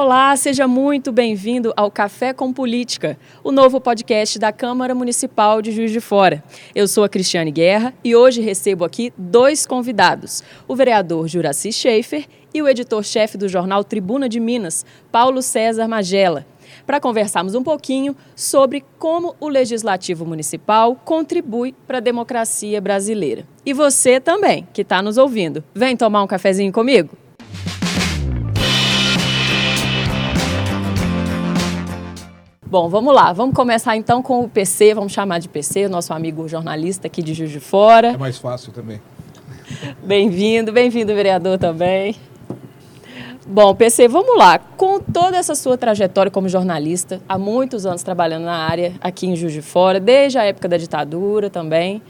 Olá, seja muito bem-vindo ao Café com Política, o novo podcast da Câmara Municipal de Juiz de Fora. Eu sou a Cristiane Guerra e hoje recebo aqui dois convidados: o vereador Juraci Schaefer e o editor-chefe do jornal Tribuna de Minas, Paulo César Magela, para conversarmos um pouquinho sobre como o Legislativo Municipal contribui para a democracia brasileira. E você também, que está nos ouvindo. Vem tomar um cafezinho comigo? Bom, vamos lá. Vamos começar então com o PC, vamos chamar de PC, o nosso amigo jornalista aqui de Juiz de Fora. É mais fácil também. Bem-vindo, bem-vindo, vereador também. Bom, PC, vamos lá. Com toda essa sua trajetória como jornalista, há muitos anos trabalhando na área aqui em Juiz de Fora, desde a época da ditadura também,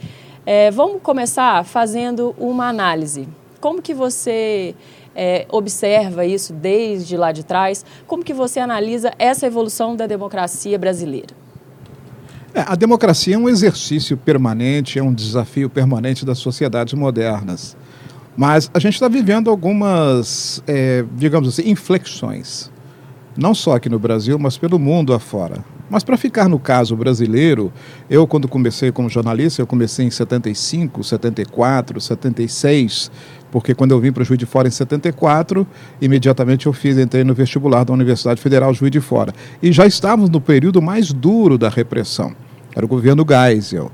é, vamos começar fazendo uma análise. Como que você é, observa isso desde lá de trás. Como que você analisa essa evolução da democracia brasileira? É, a democracia é um exercício permanente, é um desafio permanente das sociedades modernas. Mas a gente está vivendo algumas, é, digamos assim, inflexões. Não só aqui no Brasil, mas pelo mundo afora. Mas para ficar no caso brasileiro, eu quando comecei como jornalista, eu comecei em 75, 74, 76, porque quando eu vim para o Juiz de Fora em 74, imediatamente eu fiz, entrei no vestibular da Universidade Federal Juiz de Fora. E já estávamos no período mais duro da repressão. Era o governo Geisel.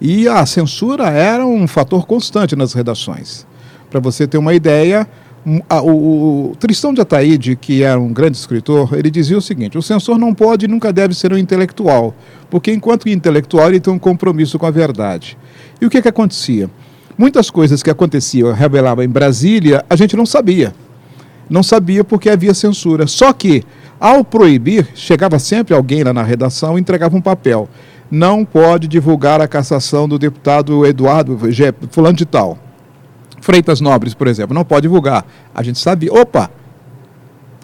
E a censura era um fator constante nas redações. Para você ter uma ideia, o, Tristão de Ataíde, que era um grande escritor, ele dizia o seguinte: o censor não pode e nunca deve ser um intelectual, porque enquanto intelectual ele tem um compromisso com a verdade. E o que, que acontecia? Muitas coisas que aconteciam, revelavam em Brasília, a gente não sabia. Não sabia porque havia censura. Só que, ao proibir, chegava sempre alguém lá na redação e entregava um papel. Não pode divulgar a cassação do deputado Eduardo Fulano de Tal. Freitas Nobres, por exemplo, não pode divulgar. A gente sabia. Opa!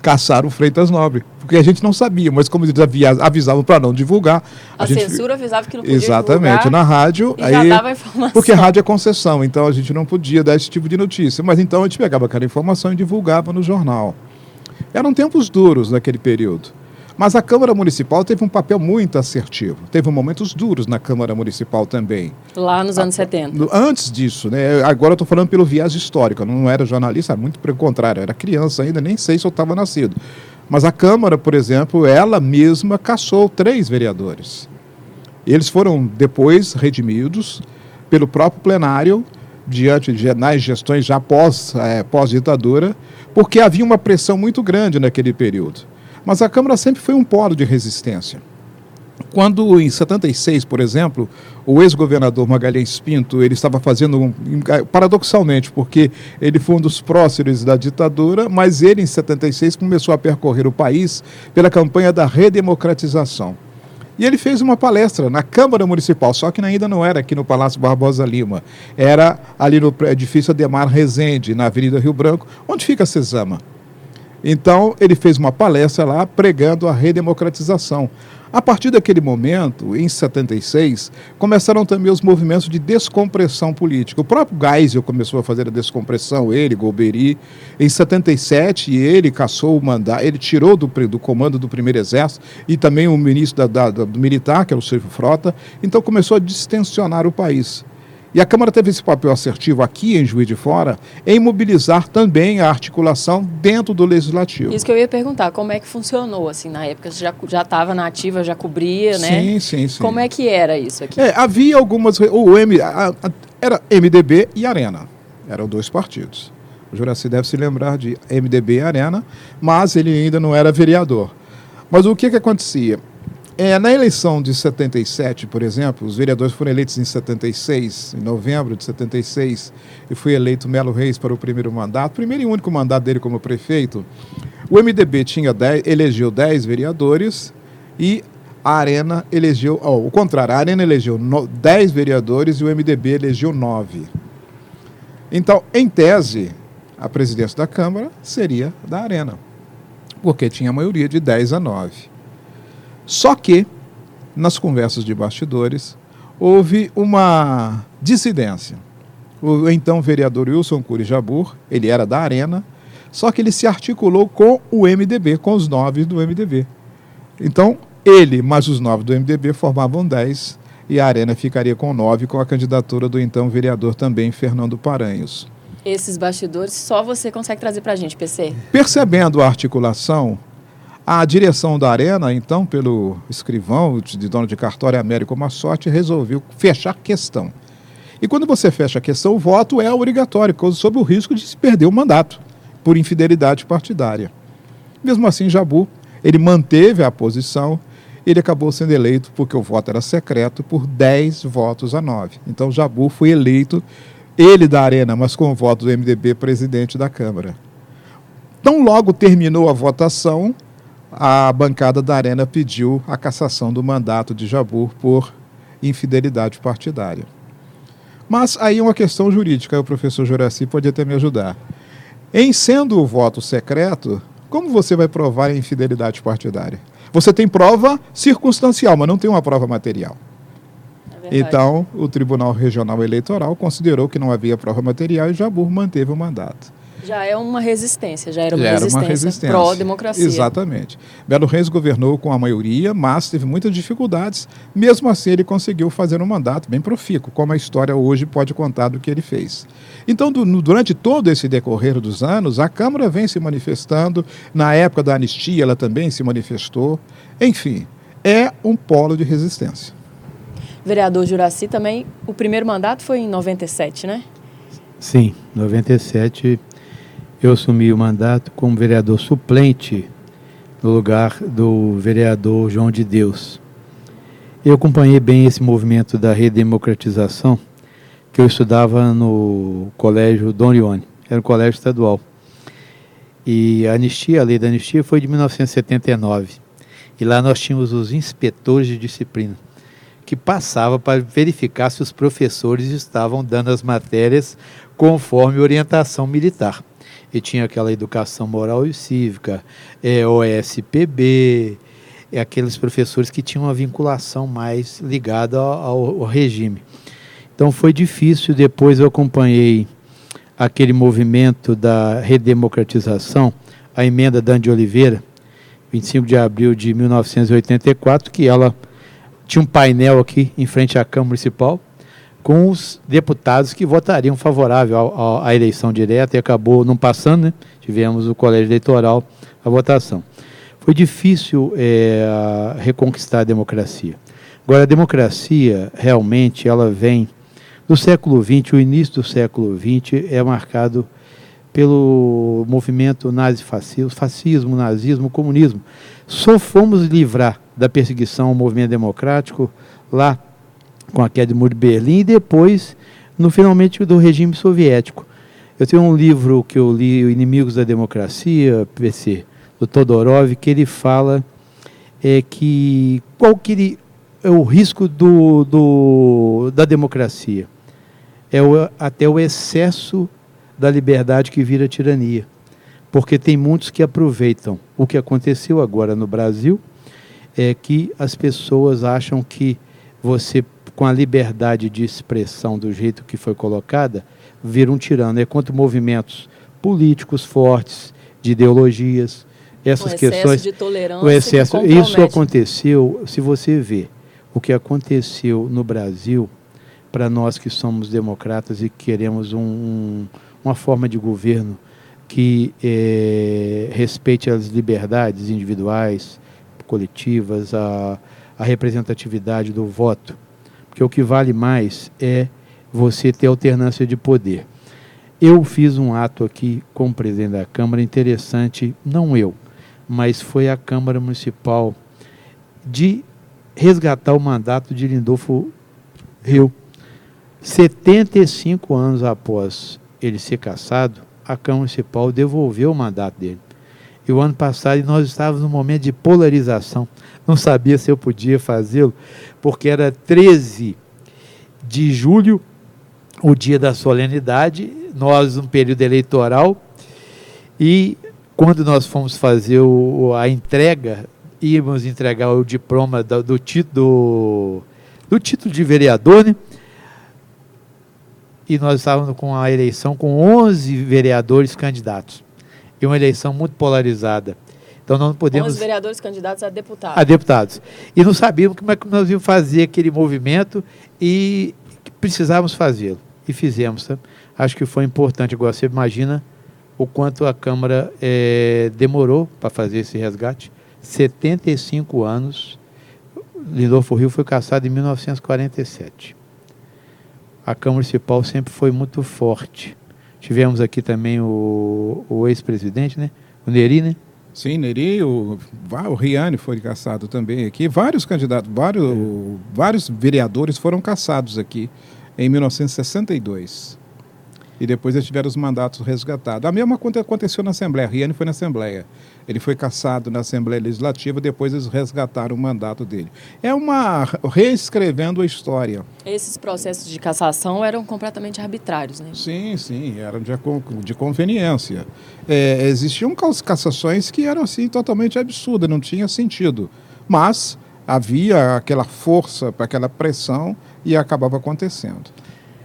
Caçaram o Freitas Nobre porque a gente não sabia, mas como eles avisavam para não divulgar. A, a gente... censura avisava que não podia Exatamente, divulgar, na rádio. aí, já dava informação. Porque rádio é concessão, então a gente não podia dar esse tipo de notícia. Mas então a gente pegava aquela informação e divulgava no jornal. Eram tempos duros naquele período. Mas a Câmara Municipal teve um papel muito assertivo. Teve momentos duros na Câmara Municipal também. Lá nos anos a, 70. Antes disso, né? Agora eu estou falando pelo viés histórico. Eu não era jornalista, muito pelo contrário. Eu era criança ainda, nem sei se eu estava nascido. Mas a Câmara, por exemplo, ela mesma caçou três vereadores. Eles foram depois redimidos pelo próprio plenário, diante de nas gestões já pós, é, pós-ditadura, porque havia uma pressão muito grande naquele período. Mas a Câmara sempre foi um polo de resistência. Quando, em 76, por exemplo, o ex-governador Magalhães Pinto, ele estava fazendo, paradoxalmente, porque ele foi um dos próceres da ditadura, mas ele, em 76, começou a percorrer o país pela campanha da redemocratização. E ele fez uma palestra na Câmara Municipal, só que ainda não era aqui no Palácio Barbosa Lima. Era ali no edifício Ademar Rezende, na Avenida Rio Branco, onde fica a Cesama. Então, ele fez uma palestra lá pregando a redemocratização. A partir daquele momento, em 76, começaram também os movimentos de descompressão política. O próprio Geisel começou a fazer a descompressão, ele, Golbery. Em 77, ele caçou o mandato, ele tirou do, do comando do primeiro exército e também o ministro da, da, do militar, que era o Silvio Frota. Então começou a distensionar o país. E a Câmara teve esse papel assertivo aqui em Juiz de Fora em mobilizar também a articulação dentro do Legislativo. Isso que eu ia perguntar, como é que funcionou assim na época? Você já estava na ativa, já cobria, né? Sim, sim, sim. Como é que era isso aqui? É, havia algumas... O M, a, a, era MDB e Arena. Eram dois partidos. O Juraci deve se lembrar de MDB e Arena, mas ele ainda não era vereador. Mas o que, que acontecia? É, na eleição de 77, por exemplo, os vereadores foram eleitos em 76, em novembro de 76, e foi eleito Melo Reis para o primeiro mandato, primeiro e único mandato dele como prefeito. O MDB tinha 10, elegeu 10 vereadores e a Arena elegeu, oh, o contrário, a Arena elegeu no, 10 vereadores e o MDB elegeu 9. Então, em tese, a presidência da Câmara seria da Arena, porque tinha a maioria de 10 a 9. Só que, nas conversas de bastidores, houve uma dissidência. O então vereador Wilson Cury Jabur, ele era da Arena, Só que ele se articulou com o MDB, com os nove do MDB. Então, ele mais os nove do MDB formavam dez e a Arena ficaria com nove com a candidatura do então vereador também Fernando Paranhos. Esses bastidores só você consegue trazer para a gente, PC. Percebendo a articulação, a direção da Arena, então, pelo escrivão de dono de cartório Américo Massotti, resolveu fechar a questão. E quando você fecha a questão, o voto é obrigatório, sob o risco de se perder o mandato por infidelidade partidária. Mesmo assim, Jabu, ele manteve a posição, ele acabou sendo eleito porque o voto era secreto por 10 votos a 9. Então, Jabu foi eleito, ele da Arena, mas com o voto do MDB, presidente da Câmara. Tão logo terminou a votação, a bancada da Arena pediu a cassação do mandato de Jabur por infidelidade partidária. Mas aí uma questão jurídica, o professor Juraci pode até me ajudar. Em sendo o voto secreto, como você vai provar a infidelidade partidária? Você tem prova circunstancial, mas não tem uma prova material. É então, o Tribunal Regional Eleitoral considerou que não havia prova material e Jabur manteve o mandato. Já é uma resistência, já era uma, já resistência, era uma resistência pró-democracia. Exatamente. Belo Reis governou com a maioria, mas teve muitas dificuldades. Mesmo assim, ele conseguiu fazer um mandato bem profícuo, como a história hoje pode contar do que ele fez. Então, do, durante todo esse decorrer dos anos, a Câmara vem se manifestando. Na época da anistia, ela também se manifestou. Enfim, é um polo de resistência. Vereador Juraci também, o primeiro mandato foi em 97, né? Sim, 97 eu assumi o mandato como vereador suplente no lugar do vereador João de Deus. Eu acompanhei bem esse movimento da redemocratização, que eu estudava no colégio Dom Leone, era um colégio estadual. E a anistia, a lei da anistia foi de 1979. E lá nós tínhamos os inspetores de disciplina, que passavam para verificar se os professores estavam dando as matérias conforme orientação militar e tinha aquela educação moral e cívica, é, OSPB, é, aqueles professores que tinham uma vinculação mais ligada ao, ao regime. Então foi difícil, depois eu acompanhei aquele movimento da redemocratização, a emenda Dan de Oliveira, 25 de abril de 1984, que ela tinha um painel aqui em frente à Câmara Municipal, com os deputados que votariam favorável à eleição direta e acabou não passando, né? tivemos o colégio eleitoral a votação. Foi difícil é, reconquistar a democracia. Agora, a democracia, realmente, ela vem do século XX, o início do século XX é marcado pelo movimento nazi-fascismo, fascismo, nazismo, comunismo. Só fomos livrar da perseguição ao movimento democrático lá com a queda do muro de Berlim e depois, no finalmente, do regime soviético. Eu tenho um livro que eu li, Inimigos da Democracia, PC, do Todorov, que ele fala é, que qual que ele, é o risco do, do, da democracia? É o, até o excesso da liberdade que vira tirania. Porque tem muitos que aproveitam o que aconteceu agora no Brasil, é que as pessoas acham que você com a liberdade de expressão do jeito que foi colocada, vira um tirano. É contra movimentos políticos fortes, de ideologias, essas o questões. De tolerância o excesso. Isso aconteceu, se você vê o que aconteceu no Brasil, para nós que somos democratas e queremos um, um, uma forma de governo que é, respeite as liberdades individuais, coletivas, a, a representatividade do voto que o que vale mais é você ter alternância de poder. Eu fiz um ato aqui com o presidente da Câmara interessante, não eu, mas foi a Câmara Municipal de resgatar o mandato de Lindolfo Rio. 75 anos após ele ser cassado, a Câmara Municipal devolveu o mandato dele. E o ano passado nós estávamos num momento de polarização não sabia se eu podia fazê-lo, porque era 13 de julho, o dia da solenidade, nós um período eleitoral, e quando nós fomos fazer o, a entrega, íamos entregar o diploma do, do, do, do título de vereador, né? e nós estávamos com a eleição com 11 vereadores candidatos. E uma eleição muito polarizada. Então nós não podemos. os vereadores candidatos a deputados. A deputados. E não sabíamos como é que nós íamos fazer aquele movimento e precisávamos fazê-lo. E fizemos. Tá? Acho que foi importante. Agora você imagina o quanto a Câmara é, demorou para fazer esse resgate. 75 anos. Lindolfo Rio foi caçado em 1947. A Câmara Municipal sempre foi muito forte. Tivemos aqui também o, o ex-presidente, né? O Neri, né? Sim, Neri, o, o Riane foi caçado também aqui. Vários candidatos, vários, é. vários vereadores foram caçados aqui em 1962. E depois eles tiveram os mandatos resgatados. A mesma coisa aconteceu na Assembleia. Riane foi na Assembleia. Ele foi caçado na Assembleia Legislativa, depois eles resgataram o mandato dele. É uma reescrevendo a história. Esses processos de cassação eram completamente arbitrários, né? Sim, sim, eram de, de conveniência. É, existiam cassações que eram assim totalmente absurdas, não tinha sentido. Mas havia aquela força, aquela pressão e acabava acontecendo.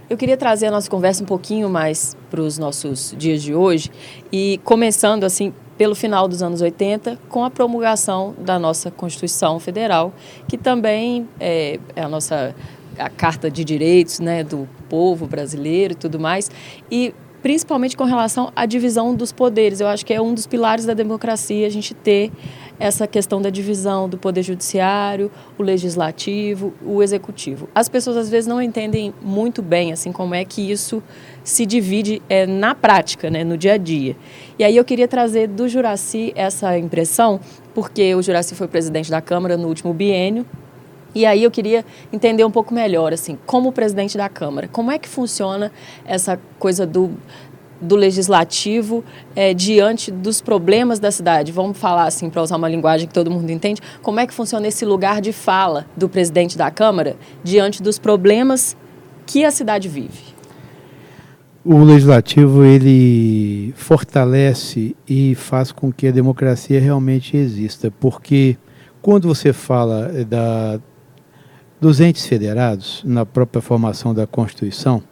Eu queria trazer a nossa conversa um pouquinho mais para os nossos dias de hoje e começando assim pelo final dos anos 80, com a promulgação da nossa Constituição Federal, que também é, é a nossa a Carta de Direitos né, do povo brasileiro e tudo mais, e principalmente com relação à divisão dos poderes. Eu acho que é um dos pilares da democracia a gente ter essa questão da divisão do poder judiciário, o legislativo, o executivo. As pessoas às vezes não entendem muito bem assim como é que isso se divide é, na prática, né, no dia a dia. E aí eu queria trazer do Juraci essa impressão, porque o Juraci foi presidente da Câmara no último biênio, e aí eu queria entender um pouco melhor, assim, como presidente da Câmara, como é que funciona essa coisa do, do legislativo é, diante dos problemas da cidade? Vamos falar assim, para usar uma linguagem que todo mundo entende, como é que funciona esse lugar de fala do presidente da Câmara diante dos problemas que a cidade vive? o legislativo ele fortalece e faz com que a democracia realmente exista, porque quando você fala eh, da, dos entes federados na própria formação da Constituição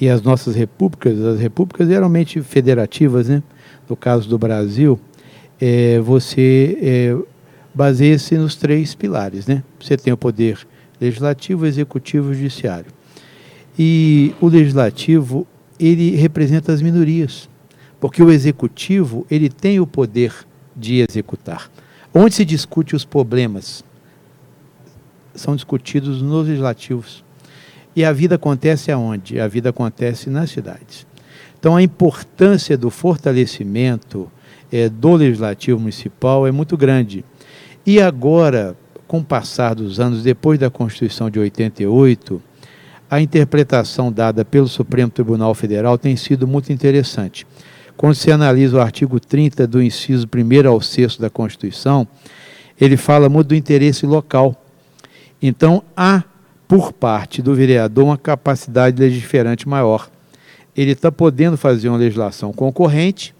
e as nossas repúblicas, as repúblicas geralmente federativas, né? no caso do Brasil, é, você é, baseia-se nos três pilares, né? Você tem o poder legislativo, executivo e judiciário. E o legislativo ele representa as minorias, porque o executivo ele tem o poder de executar. Onde se discute os problemas são discutidos nos legislativos. E a vida acontece aonde? A vida acontece nas cidades. Então a importância do fortalecimento é, do legislativo municipal é muito grande. E agora, com o passar dos anos, depois da Constituição de 88, a interpretação dada pelo Supremo Tribunal Federal tem sido muito interessante. Quando se analisa o artigo 30 do inciso 1 ao 6 da Constituição, ele fala muito do interesse local. Então, há, por parte do vereador, uma capacidade legiferante maior. Ele está podendo fazer uma legislação concorrente,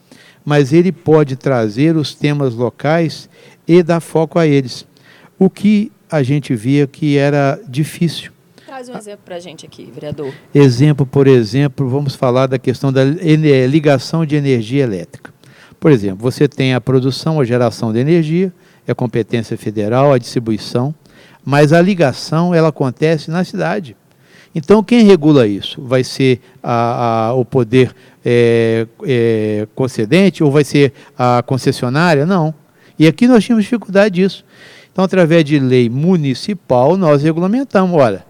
mas ele pode trazer os temas locais e dar foco a eles. O que a gente via que era difícil Traz um exemplo para a gente aqui, vereador. Exemplo, por exemplo, vamos falar da questão da ligação de energia elétrica. Por exemplo, você tem a produção, a geração de energia, é competência federal, a distribuição, mas a ligação ela acontece na cidade. Então, quem regula isso? Vai ser a, a, o poder é, é, concedente ou vai ser a concessionária? Não. E aqui nós tínhamos dificuldade disso. Então, através de lei municipal, nós regulamentamos. Olha,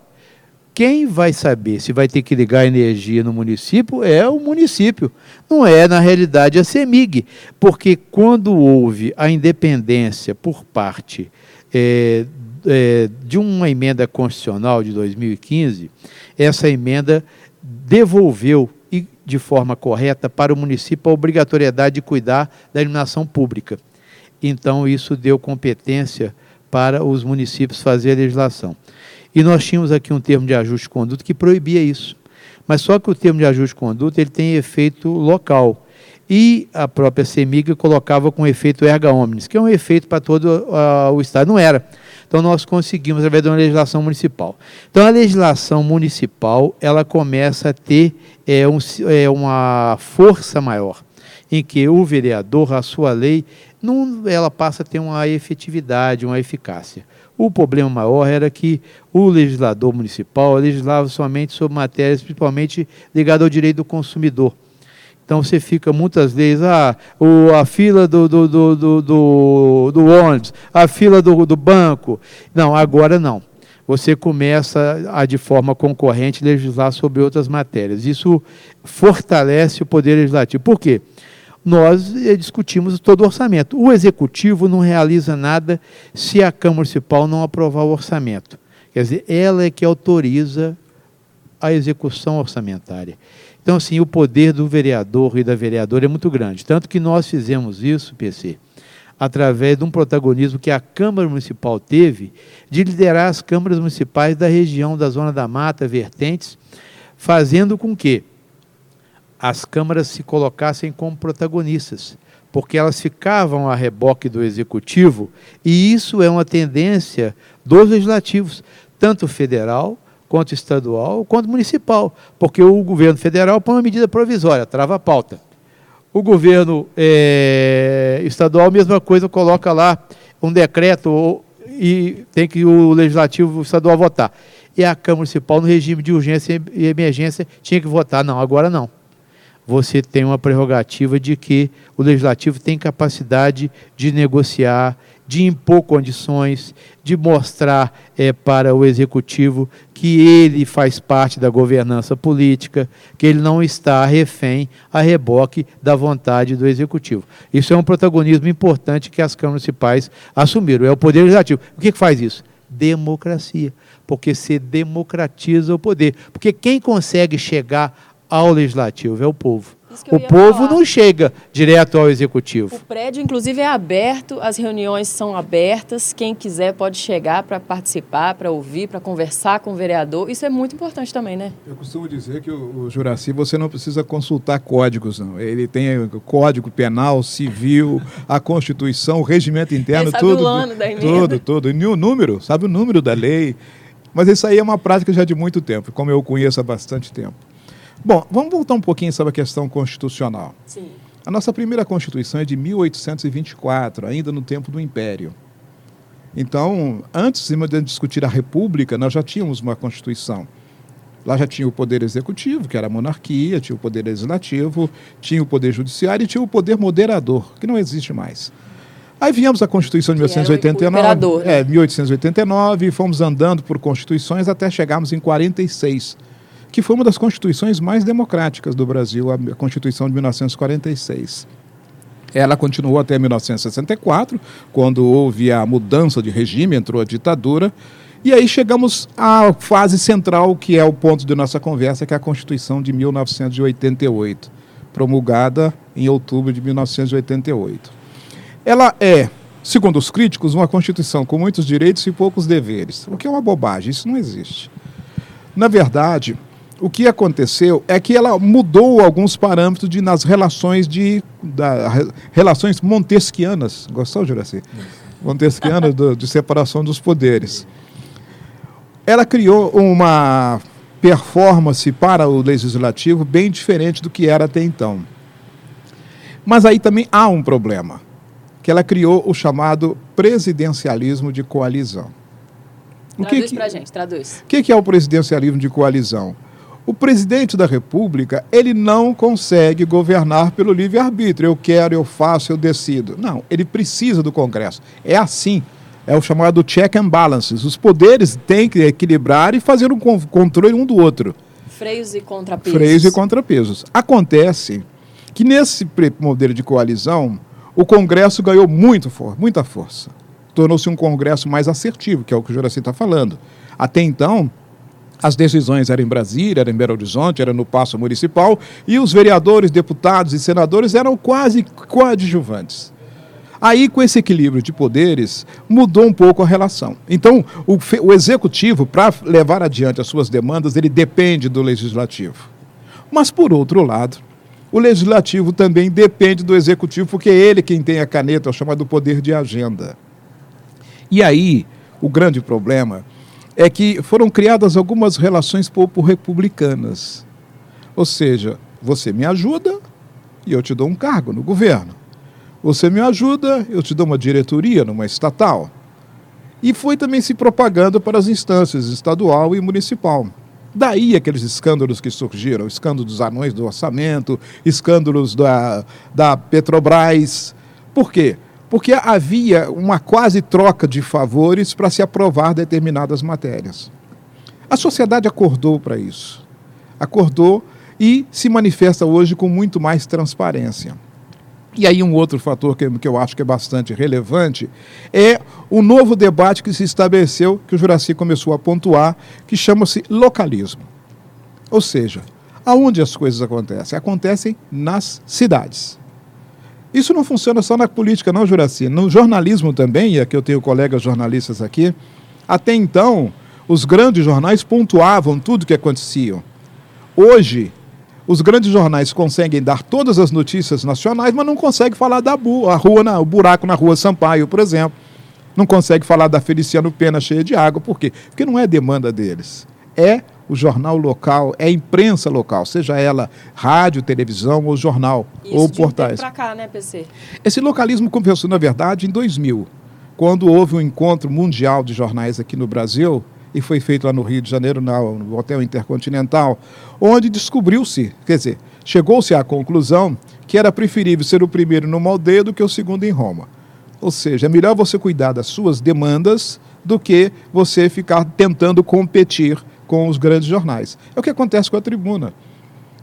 quem vai saber se vai ter que ligar energia no município é o município, não é, na realidade, a CEMIG. Porque quando houve a independência por parte é, é, de uma emenda constitucional de 2015, essa emenda devolveu e de forma correta para o município a obrigatoriedade de cuidar da iluminação pública. Então, isso deu competência para os municípios fazer a legislação. E nós tínhamos aqui um termo de ajuste de conduta que proibia isso. Mas só que o termo de ajuste de conduta ele tem efeito local. E a própria CEMIG colocava com efeito erga omnes, que é um efeito para todo uh, o Estado. Não era. Então nós conseguimos através de uma legislação municipal. Então a legislação municipal ela começa a ter é, um, é, uma força maior. em que o vereador, a sua lei, não, ela passa a ter uma efetividade, uma eficácia. O problema maior era que o legislador municipal legislava somente sobre matérias principalmente ligadas ao direito do consumidor. Então você fica muitas vezes, ah, o, a fila do, do, do, do, do, ônibus, a fila do, do banco. Não, agora não. Você começa a, de forma concorrente, legislar sobre outras matérias. Isso fortalece o poder legislativo. Por quê? Nós eh, discutimos todo o orçamento. O executivo não realiza nada se a Câmara Municipal não aprovar o orçamento. Quer dizer, ela é que autoriza a execução orçamentária. Então, assim, o poder do vereador e da vereadora é muito grande. Tanto que nós fizemos isso, PC, através de um protagonismo que a Câmara Municipal teve de liderar as câmaras municipais da região da Zona da Mata, vertentes, fazendo com que as câmaras se colocassem como protagonistas, porque elas ficavam a reboque do executivo, e isso é uma tendência dos legislativos, tanto federal quanto estadual, quanto municipal, porque o governo federal põe uma medida provisória, trava a pauta. O governo é, estadual, mesma coisa, coloca lá um decreto e tem que o legislativo estadual votar. E a Câmara Municipal, no regime de urgência e emergência, tinha que votar. Não, agora não você tem uma prerrogativa de que o legislativo tem capacidade de negociar, de impor condições, de mostrar é, para o executivo que ele faz parte da governança política, que ele não está refém a reboque da vontade do executivo. Isso é um protagonismo importante que as câmaras municipais assumiram. É o poder legislativo. O que, que faz isso? Democracia. Porque se democratiza o poder. Porque quem consegue chegar ao legislativo, é o povo. O povo falar. não chega direto ao executivo. O prédio, inclusive, é aberto, as reuniões são abertas. Quem quiser pode chegar para participar, para ouvir, para conversar com o vereador. Isso é muito importante também, né? Eu costumo dizer que o, o Juraci, você não precisa consultar códigos, não. Ele tem o código penal, civil, a Constituição, o regimento interno, sabe tudo. O ano da emenda. Tudo, tudo. E o número, sabe o número da lei. Mas isso aí é uma prática já de muito tempo, como eu conheço há bastante tempo. Bom, vamos voltar um pouquinho sobre a questão constitucional. Sim. A nossa primeira Constituição é de 1824, ainda no tempo do Império. Então, antes de discutir a República, nós já tínhamos uma Constituição. Lá já tinha o poder executivo, que era a monarquia, tinha o poder legislativo, tinha o poder judiciário e tinha o poder moderador, que não existe mais. Aí viemos a Constituição de 1889, né? é, 1889, e fomos andando por constituições até chegarmos em 46 que foi uma das constituições mais democráticas do Brasil, a Constituição de 1946. Ela continuou até 1964, quando houve a mudança de regime, entrou a ditadura, e aí chegamos à fase central, que é o ponto de nossa conversa, que é a Constituição de 1988, promulgada em outubro de 1988. Ela é, segundo os críticos, uma Constituição com muitos direitos e poucos deveres, o que é uma bobagem, isso não existe. Na verdade, o que aconteceu é que ela mudou alguns parâmetros de, nas relações de da, relações montesquianas. Gostou, Juraci? Montesquianas de separação dos poderes. Ela criou uma performance para o legislativo bem diferente do que era até então. Mas aí também há um problema, que ela criou o chamado presidencialismo de coalizão. O traduz para a gente, traduz. O que, que é o presidencialismo de coalizão? O presidente da República, ele não consegue governar pelo livre-arbítrio. Eu quero, eu faço, eu decido. Não, ele precisa do Congresso. É assim. É o chamado check and balances. Os poderes têm que equilibrar e fazer um controle um do outro. Freios e contrapesos. Freios e contrapesos. Acontece que nesse modelo de coalizão, o Congresso ganhou muito for muita força. Tornou-se um Congresso mais assertivo, que é o que o Juraci está falando. Até então, as decisões eram em Brasília, eram em Belo Horizonte, era no Paço Municipal, e os vereadores, deputados e senadores eram quase coadjuvantes. Aí, com esse equilíbrio de poderes, mudou um pouco a relação. Então, o, o executivo, para levar adiante as suas demandas, ele depende do legislativo. Mas, por outro lado, o legislativo também depende do executivo, porque é ele quem tem a caneta, é o chamado poder de agenda. E aí, o grande problema é que foram criadas algumas relações pouco republicanas. Ou seja, você me ajuda e eu te dou um cargo no governo. Você me ajuda, eu te dou uma diretoria numa estatal. E foi também se propagando para as instâncias estadual e municipal. Daí aqueles escândalos que surgiram, escândalo dos anões do orçamento, escândalos da, da Petrobras. Por quê? Porque havia uma quase troca de favores para se aprovar determinadas matérias. A sociedade acordou para isso. Acordou e se manifesta hoje com muito mais transparência. E aí um outro fator que, que eu acho que é bastante relevante é o novo debate que se estabeleceu, que o Juraci começou a pontuar, que chama-se localismo. Ou seja, aonde as coisas acontecem? Acontecem nas cidades. Isso não funciona só na política, não, Juraci. No jornalismo também, e aqui eu tenho colegas jornalistas aqui, até então, os grandes jornais pontuavam tudo o que acontecia. Hoje, os grandes jornais conseguem dar todas as notícias nacionais, mas não conseguem falar da bu a rua, na, o buraco na rua Sampaio, por exemplo. Não consegue falar da Feliciano Pena cheia de água. Por quê? Porque não é demanda deles. É o jornal local, é a imprensa local, seja ela rádio, televisão ou jornal Isso ou de um portais. tempo pra cá, né, PC? Esse localismo começou, na verdade, em 2000, quando houve um encontro mundial de jornais aqui no Brasil, e foi feito lá no Rio de Janeiro, no Hotel Intercontinental, onde descobriu-se, quer dizer, chegou-se à conclusão que era preferível ser o primeiro numa aldeia do que o segundo em Roma. Ou seja, é melhor você cuidar das suas demandas do que você ficar tentando competir com os grandes jornais. É o que acontece com a tribuna.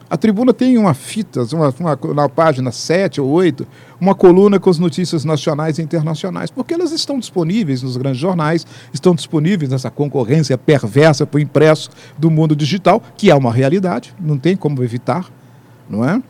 A tribuna tem uma fita, uma, uma, na página 7 ou 8, uma coluna com as notícias nacionais e internacionais, porque elas estão disponíveis nos grandes jornais, estão disponíveis nessa concorrência perversa para o impresso do mundo digital, que é uma realidade, não tem como evitar, não é?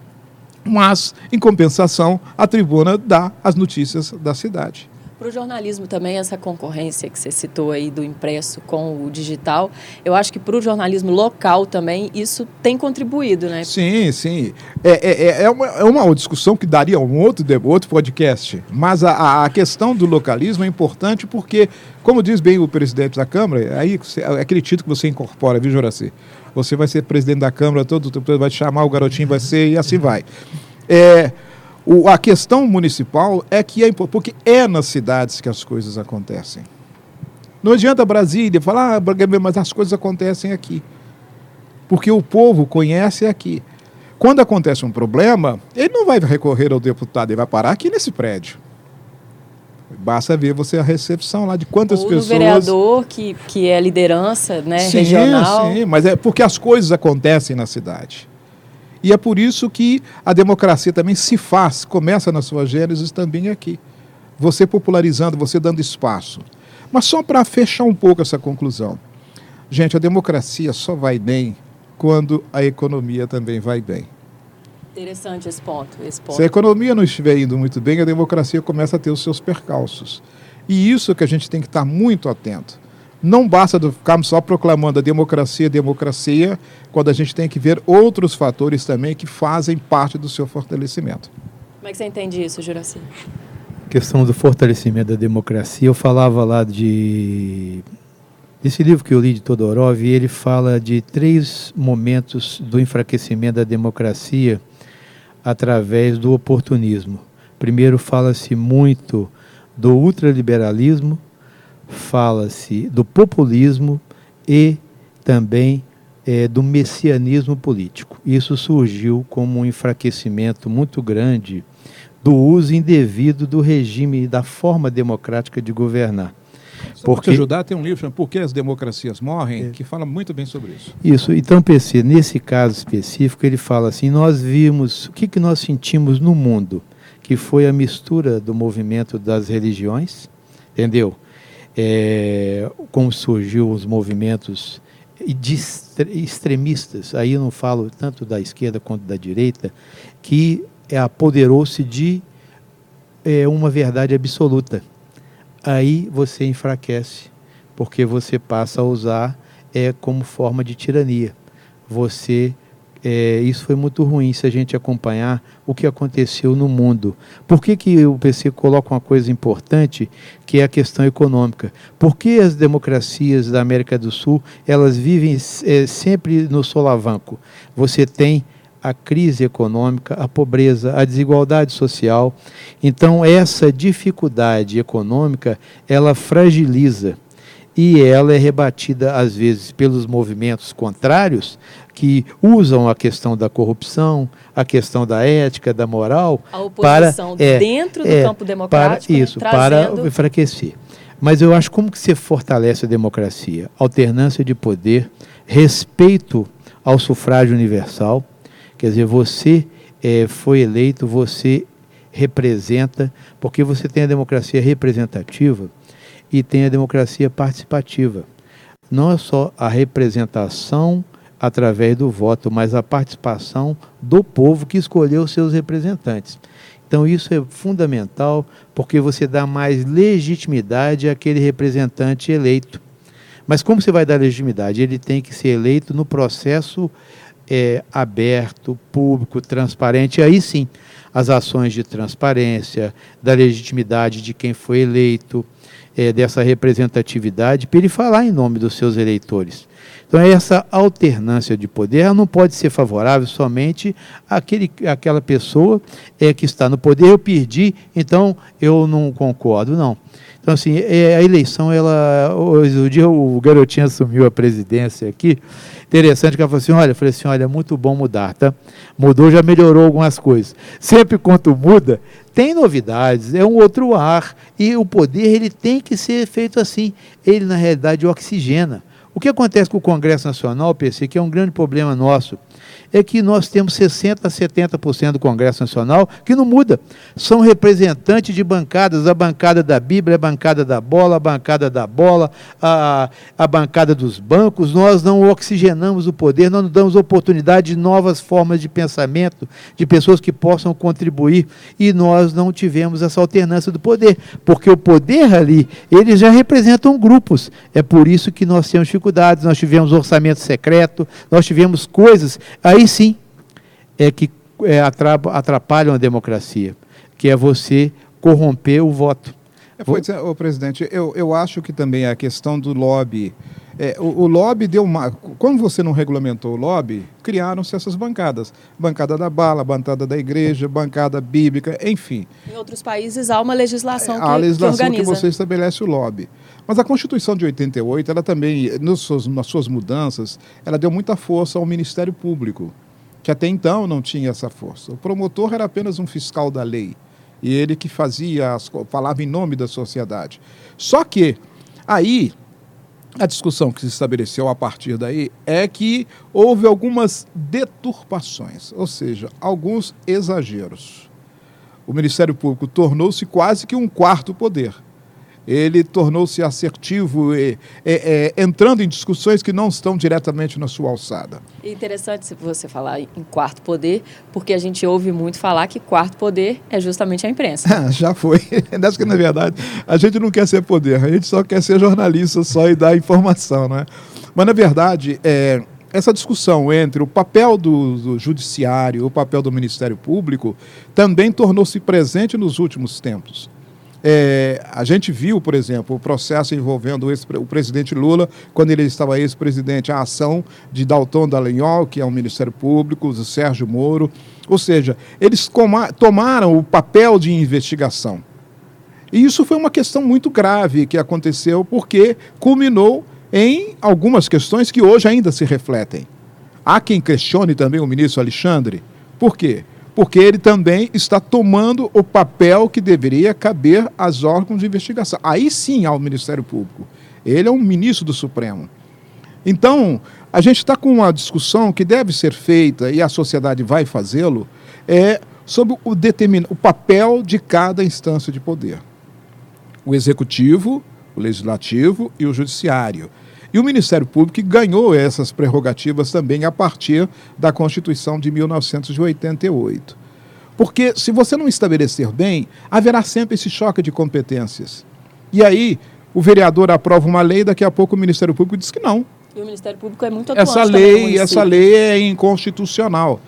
Mas, em compensação, a tribuna dá as notícias da cidade. Para o jornalismo também, essa concorrência que você citou aí do impresso com o digital, eu acho que para o jornalismo local também isso tem contribuído, né? Sim, sim. É, é, é, uma, é uma discussão que daria um outro, outro podcast, mas a, a questão do localismo é importante porque, como diz bem o presidente da Câmara, aí é aquele título que você incorpora, viu, Joraci? Você vai ser presidente da Câmara, todo vai te chamar, o garotinho vai ser e assim vai. É, o, a questão municipal é que é porque é nas cidades que as coisas acontecem. Não adianta Brasília falar, ah, mas as coisas acontecem aqui. Porque o povo conhece aqui. Quando acontece um problema, ele não vai recorrer ao deputado, ele vai parar aqui nesse prédio. Basta ver você a recepção lá de quantas Ou pessoas. O vereador que, que é liderança né, sim, regional. Sim, mas é porque as coisas acontecem na cidade. E é por isso que a democracia também se faz, começa na sua gênese também aqui. Você popularizando, você dando espaço. Mas só para fechar um pouco essa conclusão. Gente, a democracia só vai bem quando a economia também vai bem. Interessante esse ponto, esse ponto. Se a economia não estiver indo muito bem, a democracia começa a ter os seus percalços. E isso que a gente tem que estar muito atento. Não basta ficarmos só proclamando a democracia, democracia, quando a gente tem que ver outros fatores também que fazem parte do seu fortalecimento. Como é que você entende isso, Juraci? Questão do fortalecimento da democracia, eu falava lá de esse livro que eu li de Todorov, ele fala de três momentos do enfraquecimento da democracia através do oportunismo. Primeiro fala-se muito do ultraliberalismo, fala-se do populismo e também é, do messianismo político. Isso surgiu como um enfraquecimento muito grande do uso indevido do regime e da forma democrática de governar. Só Porque... te ajudar, tem um livro chamado Por que as Democracias Morrem, é. que fala muito bem sobre isso. Isso. Então, PC, nesse caso específico, ele fala assim: nós vimos, o que, que nós sentimos no mundo? Que foi a mistura do movimento das religiões, entendeu? É, como surgiu os movimentos extremistas, aí eu não falo tanto da esquerda quanto da direita, que é, apoderou-se de é, uma verdade absoluta. Aí você enfraquece, porque você passa a usar é, como forma de tirania. Você é, isso foi muito ruim se a gente acompanhar o que aconteceu no mundo. Por que, que o PC coloca uma coisa importante, que é a questão econômica? Por que as democracias da América do Sul elas vivem é, sempre no solavanco? Você tem a crise econômica, a pobreza, a desigualdade social. Então, essa dificuldade econômica, ela fragiliza e ela é rebatida às vezes pelos movimentos contrários que usam a questão da corrupção, a questão da ética, da moral a oposição para é, dentro do é, campo democrático para isso, né, para enfraquecer. Mas eu acho como que se fortalece a democracia? Alternância de poder, respeito ao sufrágio universal, quer dizer, você é, foi eleito, você representa, porque você tem a democracia representativa e tem a democracia participativa. Não é só a representação através do voto, mas a participação do povo que escolheu seus representantes. Então isso é fundamental porque você dá mais legitimidade àquele representante eleito. Mas como você vai dar legitimidade? Ele tem que ser eleito no processo é, aberto, público, transparente. Aí sim, as ações de transparência, da legitimidade de quem foi eleito, é, dessa representatividade, para ele falar em nome dos seus eleitores. Então, essa alternância de poder não pode ser favorável somente àquele, àquela pessoa é, que está no poder. Eu perdi, então eu não concordo. Não. Então, assim, é, a eleição, ela. Hoje, o dia o garotinho assumiu a presidência aqui. Interessante que ela falou assim: olha, eu falei assim: olha, é muito bom mudar, tá? Mudou, já melhorou algumas coisas. Sempre quanto muda, tem novidades, é um outro ar. E o poder, ele tem que ser feito assim. Ele, na realidade, oxigena. O que acontece com o Congresso Nacional, PC, que é um grande problema nosso, é que nós temos 60% a 70% do Congresso Nacional que não muda. São representantes de bancadas, a bancada da Bíblia, a bancada da bola, a bancada da bola, a, a bancada dos bancos. Nós não oxigenamos o poder, nós não damos oportunidade de novas formas de pensamento, de pessoas que possam contribuir, e nós não tivemos essa alternância do poder, porque o poder ali, eles já representam grupos. É por isso que nós temos dificuldades, nós tivemos orçamento secreto, nós tivemos coisas aí sim é que é, atrapalham a democracia, que é você corromper o voto. É, pois é, presidente, eu, eu acho que também a questão do lobby. É, o, o, lobby deu uma. Quando você não regulamentou o lobby, criaram-se essas bancadas. Bancada da bala, bancada da igreja, bancada bíblica, enfim. Em outros países há uma legislação que, há a legislação que, que você estabelece o lobby. Mas a Constituição de 88, ela também, nos seus, nas suas mudanças, ela deu muita força ao Ministério Público que até então não tinha essa força. O promotor era apenas um fiscal da lei e ele que fazia, as, falava em nome da sociedade. Só que aí a discussão que se estabeleceu a partir daí é que houve algumas deturpações, ou seja, alguns exageros. O Ministério Público tornou-se quase que um quarto poder ele tornou-se assertivo, e, e, e, entrando em discussões que não estão diretamente na sua alçada. É interessante você falar em quarto poder, porque a gente ouve muito falar que quarto poder é justamente a imprensa. Já foi. Nessa que, na verdade, a gente não quer ser poder, a gente só quer ser jornalista só e dar informação, não é? Mas, na verdade, é, essa discussão entre o papel do, do judiciário e o papel do Ministério Público também tornou-se presente nos últimos tempos. É, a gente viu, por exemplo, o processo envolvendo o, o presidente Lula, quando ele estava ex-presidente, a ação de Dalton Dallagnol, que é o Ministério Público, do Sérgio Moro. Ou seja, eles tomaram o papel de investigação. E isso foi uma questão muito grave que aconteceu, porque culminou em algumas questões que hoje ainda se refletem. Há quem questione também o ministro Alexandre. Por quê? Porque ele também está tomando o papel que deveria caber aos órgãos de investigação. Aí sim ao Ministério Público. Ele é um ministro do Supremo. Então, a gente está com uma discussão que deve ser feita, e a sociedade vai fazê-lo, é sobre o, determin... o papel de cada instância de poder. O executivo, o legislativo e o judiciário. E o Ministério Público ganhou essas prerrogativas também a partir da Constituição de 1988. Porque se você não estabelecer bem, haverá sempre esse choque de competências. E aí, o vereador aprova uma lei, daqui a pouco o Ministério Público diz que não. E o Ministério Público é muito atuante essa lei, essa lei é inconstitucional.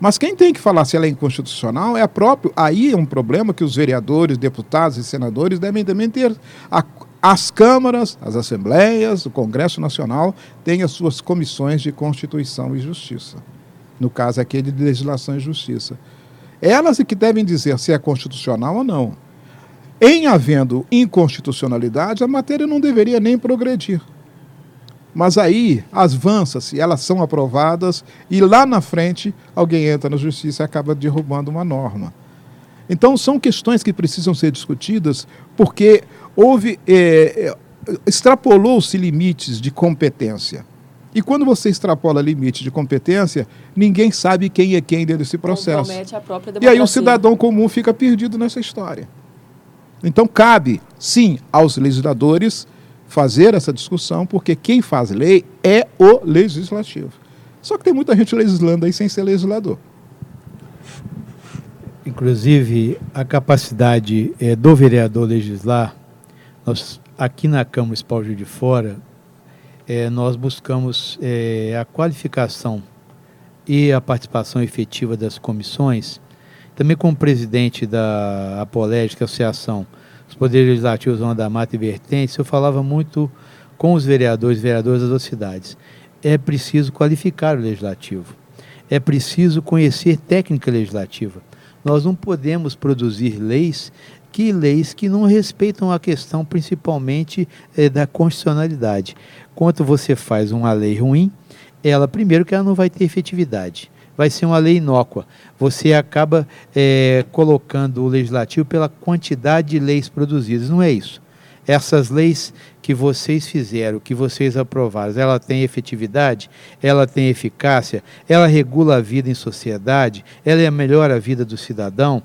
Mas quem tem que falar se ela é inconstitucional é a própria. Aí é um problema que os vereadores, deputados e senadores devem também ter a, as câmaras, as assembleias, o Congresso Nacional têm as suas comissões de Constituição e Justiça. no caso aquele de legislação e justiça. Elas é que devem dizer se é constitucional ou não. Em havendo inconstitucionalidade, a matéria não deveria nem progredir. Mas aí avança-se, elas são aprovadas e lá na frente alguém entra na justiça e acaba derrubando uma norma. Então são questões que precisam ser discutidas porque houve é, extrapolou-se limites de competência. E quando você extrapola limite de competência, ninguém sabe quem é quem dentro desse processo. e aí o cidadão comum fica perdido nessa história. Então cabe, sim, aos legisladores fazer essa discussão, porque quem faz lei é o legislativo. Só que tem muita gente legislando aí sem ser legislador. Inclusive, a capacidade é, do vereador legislar, nós, aqui na Câmara Municipal de Fora, é, nós buscamos é, a qualificação e a participação efetiva das comissões. Também como presidente da Apolégicas Associação os poderes legislativos Zona da Mata e Vertentes, eu falava muito com os vereadores e vereadoras das cidades. É preciso qualificar o legislativo. É preciso conhecer técnica legislativa. Nós não podemos produzir leis que leis que não respeitam a questão principalmente é, da constitucionalidade. Quando você faz uma lei ruim, ela primeiro que ela não vai ter efetividade vai ser uma lei inócua. Você acaba é, colocando o legislativo pela quantidade de leis produzidas. Não é isso. Essas leis que vocês fizeram, que vocês aprovaram, ela tem efetividade, ela tem eficácia, ela regula a vida em sociedade, ela melhora a vida do cidadão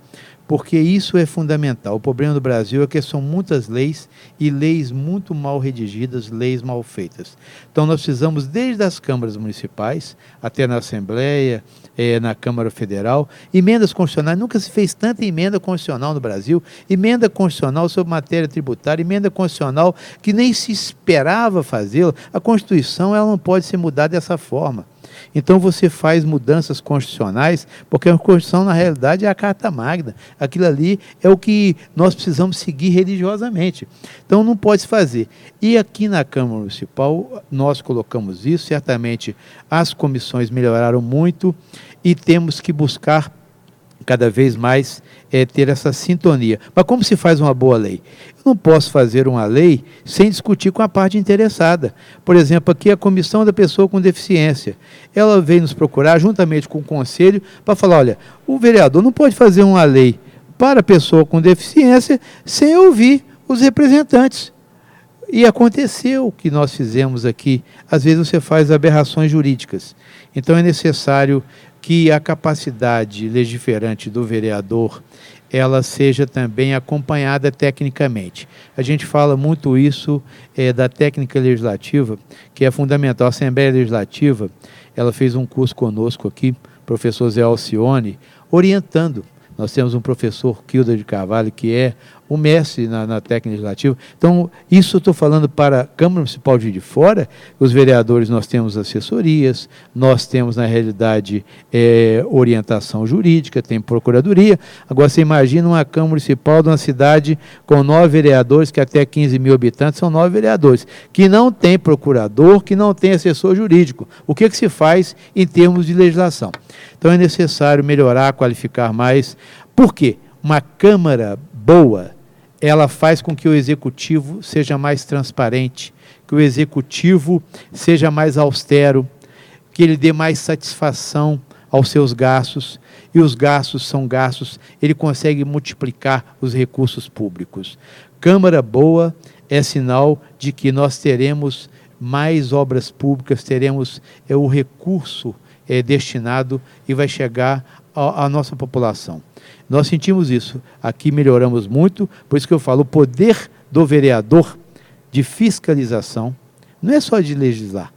porque isso é fundamental. O problema do Brasil é que são muitas leis e leis muito mal redigidas, leis mal feitas. Então nós precisamos, desde as câmaras municipais até na Assembleia, eh, na Câmara Federal, emendas constitucionais. Nunca se fez tanta emenda constitucional no Brasil, emenda constitucional sobre matéria tributária, emenda constitucional que nem se esperava fazê-la. A Constituição ela não pode ser mudada dessa forma. Então você faz mudanças constitucionais, porque a Constituição, na realidade, é a Carta Magna. Aquilo ali é o que nós precisamos seguir religiosamente. Então não pode se fazer. E aqui na Câmara Municipal, nós colocamos isso, certamente as comissões melhoraram muito e temos que buscar cada vez mais é, ter essa sintonia. Mas como se faz uma boa lei? Eu não posso fazer uma lei sem discutir com a parte interessada. Por exemplo, aqui a comissão da pessoa com deficiência. Ela veio nos procurar, juntamente com o conselho, para falar: olha, o vereador não pode fazer uma lei para a pessoa com deficiência sem ouvir os representantes. E aconteceu o que nós fizemos aqui. Às vezes você faz aberrações jurídicas. Então é necessário que a capacidade legiferante do vereador ela seja também acompanhada tecnicamente. A gente fala muito isso é, da técnica legislativa, que é fundamental. A Assembleia Legislativa, ela fez um curso conosco aqui, professor Zé Alcione, orientando. Nós temos um professor, Kilda de Carvalho, que é o mestre na, na técnica legislativa. Então, isso estou falando para a Câmara Municipal de, de Fora, os vereadores nós temos assessorias, nós temos, na realidade, é, orientação jurídica, tem procuradoria. Agora, você imagina uma Câmara Municipal de uma cidade com nove vereadores, que até 15 mil habitantes são nove vereadores, que não tem procurador, que não tem assessor jurídico. O que, que se faz em termos de legislação? Então, é necessário melhorar, qualificar mais. Por quê? Uma Câmara boa, ela faz com que o executivo seja mais transparente, que o executivo seja mais austero, que ele dê mais satisfação aos seus gastos, e os gastos são gastos, ele consegue multiplicar os recursos públicos. Câmara boa é sinal de que nós teremos mais obras públicas, teremos é, o recurso é, destinado e vai chegar à nossa população. Nós sentimos isso. Aqui melhoramos muito, por isso que eu falo, o poder do vereador de fiscalização não é só de legislar,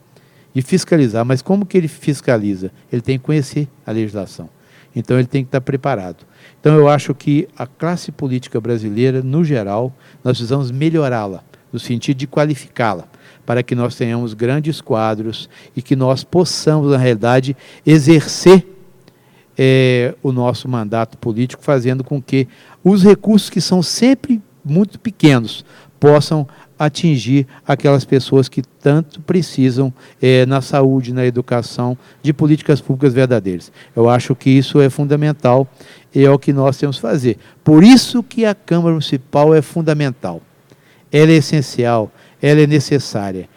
de fiscalizar, mas como que ele fiscaliza? Ele tem que conhecer a legislação. Então ele tem que estar preparado. Então eu acho que a classe política brasileira, no geral, nós precisamos melhorá-la, no sentido de qualificá-la, para que nós tenhamos grandes quadros e que nós possamos, na realidade, exercer é, o nosso mandato político, fazendo com que os recursos que são sempre muito pequenos possam atingir aquelas pessoas que tanto precisam é, na saúde, na educação, de políticas públicas verdadeiras. Eu acho que isso é fundamental e é o que nós temos que fazer. Por isso que a Câmara Municipal é fundamental. Ela é essencial, ela é necessária,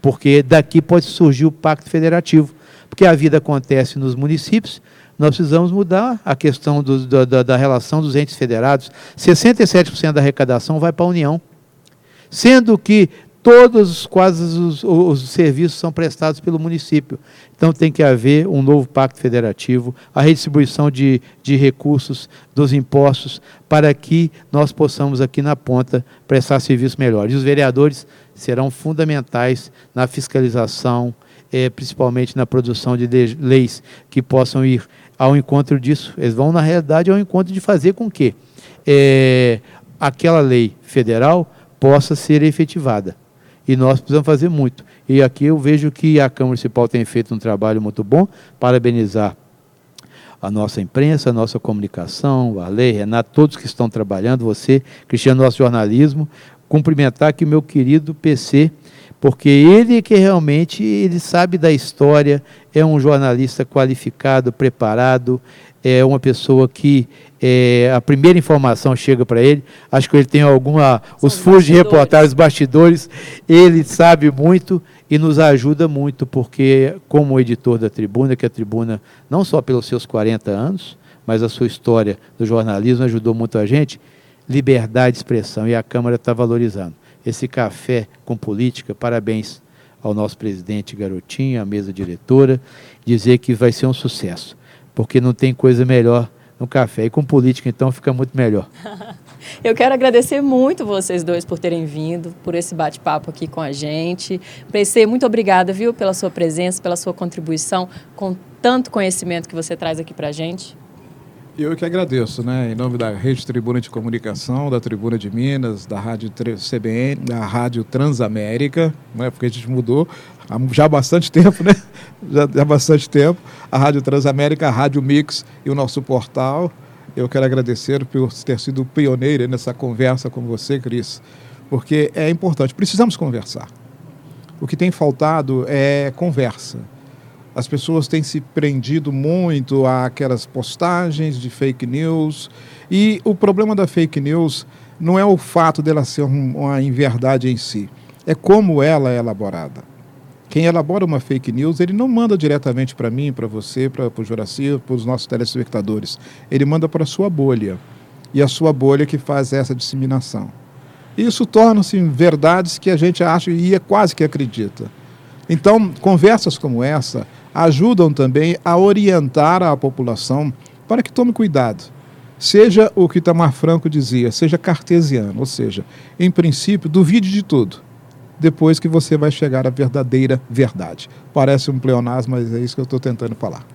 porque daqui pode surgir o Pacto Federativo, porque a vida acontece nos municípios, nós precisamos mudar a questão do, da, da relação dos entes federados. 67% da arrecadação vai para a União sendo que todos quase os, os, serviços são prestados pelo município. Então tem que haver um novo pacto federativo, a redistribuição de, de recursos dos impostos para que nós possamos aqui na ponta prestar serviços melhores. E os vereadores serão fundamentais na fiscalização, é, principalmente na produção de leis que possam ir ao encontro disso. Eles vão, na realidade, ao encontro de fazer com que é, aquela lei federal possa ser efetivada. E nós precisamos fazer muito. E aqui eu vejo que a Câmara Municipal tem feito um trabalho muito bom, parabenizar a nossa imprensa, a nossa comunicação, a lei, Renato, todos que estão trabalhando, você, Cristiano, nosso jornalismo, cumprimentar aqui o meu querido PC, porque ele que realmente ele sabe da história, é um jornalista qualificado, preparado, é uma pessoa que é, a primeira informação chega para ele. Acho que ele tem alguma. São os furos de reportagem, os bastidores, ele sabe muito e nos ajuda muito, porque, como editor da tribuna, que a tribuna, não só pelos seus 40 anos, mas a sua história do jornalismo ajudou muito a gente, liberdade de expressão, e a Câmara está valorizando. Esse café com política, parabéns ao nosso presidente Garotinho, à mesa diretora, dizer que vai ser um sucesso porque não tem coisa melhor no café. E com política, então, fica muito melhor. Eu quero agradecer muito vocês dois por terem vindo, por esse bate-papo aqui com a gente. PC, muito obrigada, viu, pela sua presença, pela sua contribuição, com tanto conhecimento que você traz aqui para a gente. Eu que agradeço, né? Em nome da Rede Tribuna de Comunicação, da Tribuna de Minas, da Rádio CBN, da Rádio Transamérica, né? porque a gente mudou há já bastante tempo, né? Já, há bastante tempo. A Rádio Transamérica, a Rádio Mix e o nosso portal. Eu quero agradecer por ter sido pioneiro nessa conversa com você, Cris, porque é importante. Precisamos conversar. O que tem faltado é conversa as pessoas têm se prendido muito àquelas postagens de fake news. E o problema da fake news não é o fato dela ser uma inverdade em si, é como ela é elaborada. Quem elabora uma fake news, ele não manda diretamente para mim, para você, para o Juraci, para os nossos telespectadores. Ele manda para a sua bolha. E a sua bolha que faz essa disseminação. Isso torna-se verdades que a gente acha e é quase que acredita. Então, conversas como essa ajudam também a orientar a população para que tome cuidado. Seja o que Tamar Franco dizia, seja cartesiano, ou seja, em princípio, duvide de tudo, depois que você vai chegar à verdadeira verdade. Parece um pleonasmo, mas é isso que eu estou tentando falar.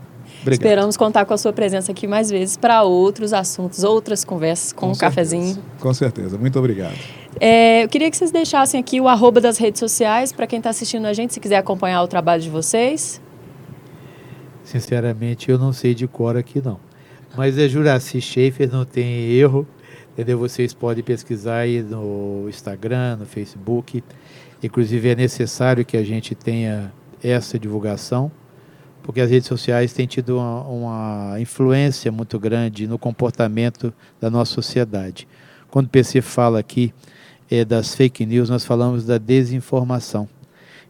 Obrigado. Esperamos contar com a sua presença aqui mais vezes para outros assuntos, outras conversas com, com um certeza. cafezinho. Com certeza. Muito obrigado. É, eu queria que vocês deixassem aqui o arroba das redes sociais para quem está assistindo a gente, se quiser acompanhar o trabalho de vocês. Sinceramente, eu não sei de cor aqui não. Mas é Juraci Schaefer, não tem erro. Entendeu? Vocês podem pesquisar aí no Instagram, no Facebook. Inclusive é necessário que a gente tenha essa divulgação, porque as redes sociais têm tido uma, uma influência muito grande no comportamento da nossa sociedade. Quando o PC fala aqui é, das fake news, nós falamos da desinformação.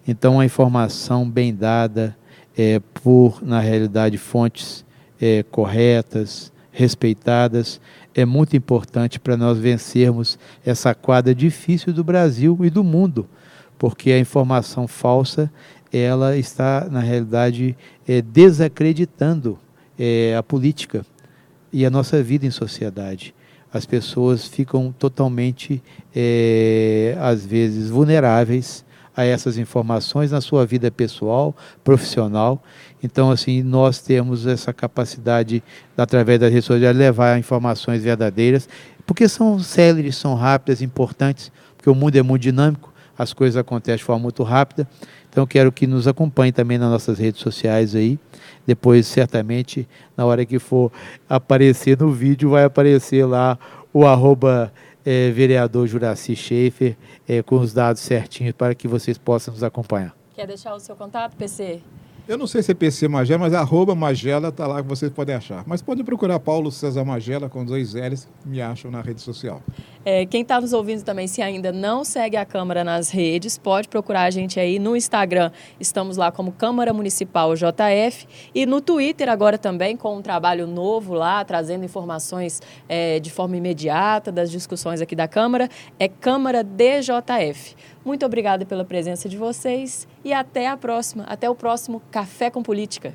Então, a informação bem dada, é, por, na realidade, fontes é, corretas, respeitadas, é muito importante para nós vencermos essa quadra difícil do Brasil e do mundo, porque a informação falsa ela está, na realidade, é, desacreditando é, a política e a nossa vida em sociedade. As pessoas ficam totalmente, é, às vezes, vulneráveis a essas informações na sua vida pessoal, profissional. Então, assim, nós temos essa capacidade, através das redes sociais, de levar informações verdadeiras, porque são céleres, são rápidas, importantes, porque o mundo é muito dinâmico, as coisas acontecem de forma muito rápida. Então, quero que nos acompanhe também nas nossas redes sociais aí. Depois, certamente, na hora que for aparecer no vídeo, vai aparecer lá o arroba é, vereador Juraci Schaefer, é, com os dados certinhos para que vocês possam nos acompanhar. Quer deixar o seu contato, PC? Eu não sei se é PC Magela, mas arroba Magela está lá que vocês podem achar. Mas pode procurar Paulo César Magela com dois L's, me acham na rede social. É, quem está nos ouvindo também, se ainda não segue a Câmara nas redes, pode procurar a gente aí no Instagram. Estamos lá como Câmara Municipal JF e no Twitter agora também com um trabalho novo lá, trazendo informações é, de forma imediata das discussões aqui da Câmara. É Câmara DJF. Muito obrigada pela presença de vocês e até a próxima, até o próximo Café com Política.